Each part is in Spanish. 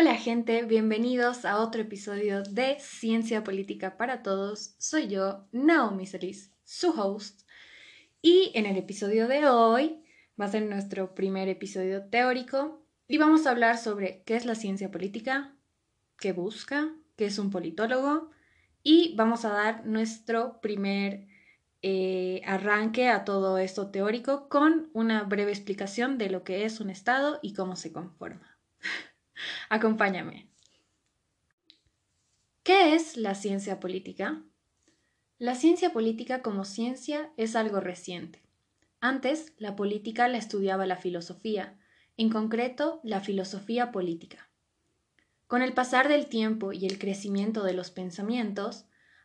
Hola gente, bienvenidos a otro episodio de Ciencia Política para Todos. Soy yo, Naomi Celis, su host. Y en el episodio de hoy va a ser nuestro primer episodio teórico y vamos a hablar sobre qué es la ciencia política, qué busca, qué es un politólogo y vamos a dar nuestro primer eh, arranque a todo esto teórico con una breve explicación de lo que es un Estado y cómo se conforma. Acompáñame. ¿Qué es la ciencia política? La ciencia política como ciencia es algo reciente. Antes, la política la estudiaba la filosofía, en concreto la filosofía política. Con el pasar del tiempo y el crecimiento de los pensamientos,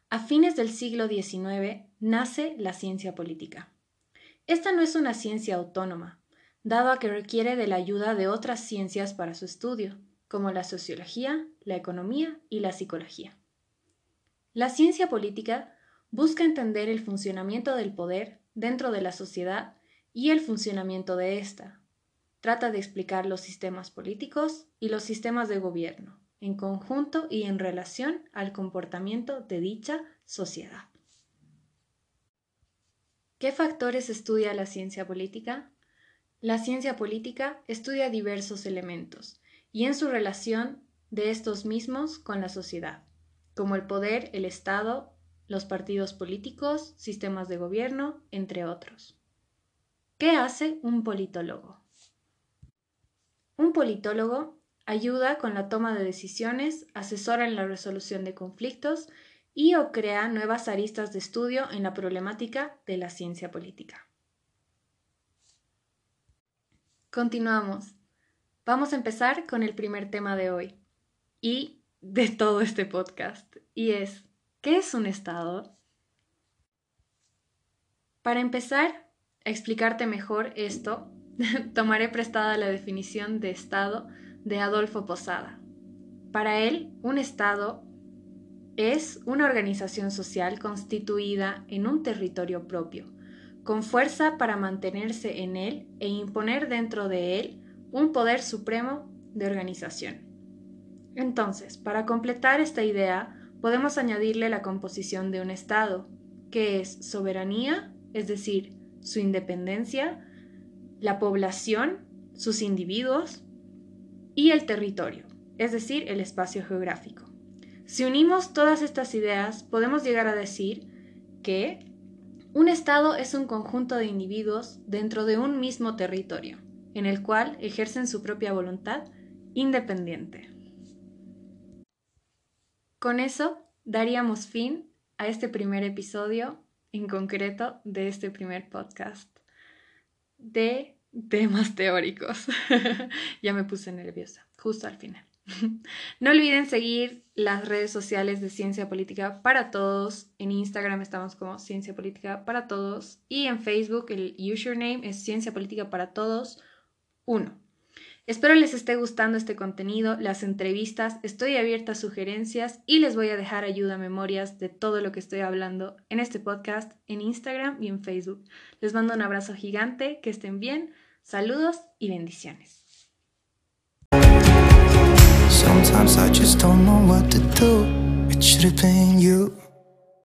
a fines del siglo XIX nace la ciencia política. Esta no es una ciencia autónoma, dado a que requiere de la ayuda de otras ciencias para su estudio, como la sociología, la economía y la psicología. La ciencia política busca entender el funcionamiento del poder dentro de la sociedad y el funcionamiento de ésta. Trata de explicar los sistemas políticos y los sistemas de gobierno, en conjunto y en relación al comportamiento de dicha sociedad. ¿Qué factores estudia la ciencia política? La ciencia política estudia diversos elementos y en su relación de estos mismos con la sociedad, como el poder, el Estado, los partidos políticos, sistemas de gobierno, entre otros. ¿Qué hace un politólogo? Un politólogo ayuda con la toma de decisiones, asesora en la resolución de conflictos y o crea nuevas aristas de estudio en la problemática de la ciencia política. Continuamos. Vamos a empezar con el primer tema de hoy y de todo este podcast, y es, ¿qué es un Estado? Para empezar a explicarte mejor esto, tomaré prestada la definición de Estado de Adolfo Posada. Para él, un Estado es una organización social constituida en un territorio propio, con fuerza para mantenerse en él e imponer dentro de él un poder supremo de organización. Entonces, para completar esta idea, podemos añadirle la composición de un Estado, que es soberanía, es decir, su independencia, la población, sus individuos, y el territorio, es decir, el espacio geográfico. Si unimos todas estas ideas, podemos llegar a decir que un Estado es un conjunto de individuos dentro de un mismo territorio, en el cual ejercen su propia voluntad independiente. Con eso daríamos fin a este primer episodio en concreto de este primer podcast de temas teóricos. ya me puse nerviosa, justo al final. No olviden seguir las redes sociales de Ciencia Política para Todos. En Instagram estamos como Ciencia Política para Todos y en Facebook el username es Ciencia Política para Todos 1. Espero les esté gustando este contenido, las entrevistas, estoy abierta a sugerencias y les voy a dejar ayuda, memorias de todo lo que estoy hablando en este podcast, en Instagram y en Facebook. Les mando un abrazo gigante, que estén bien, saludos y bendiciones. Sometimes I just don't know what to do. It should have been you.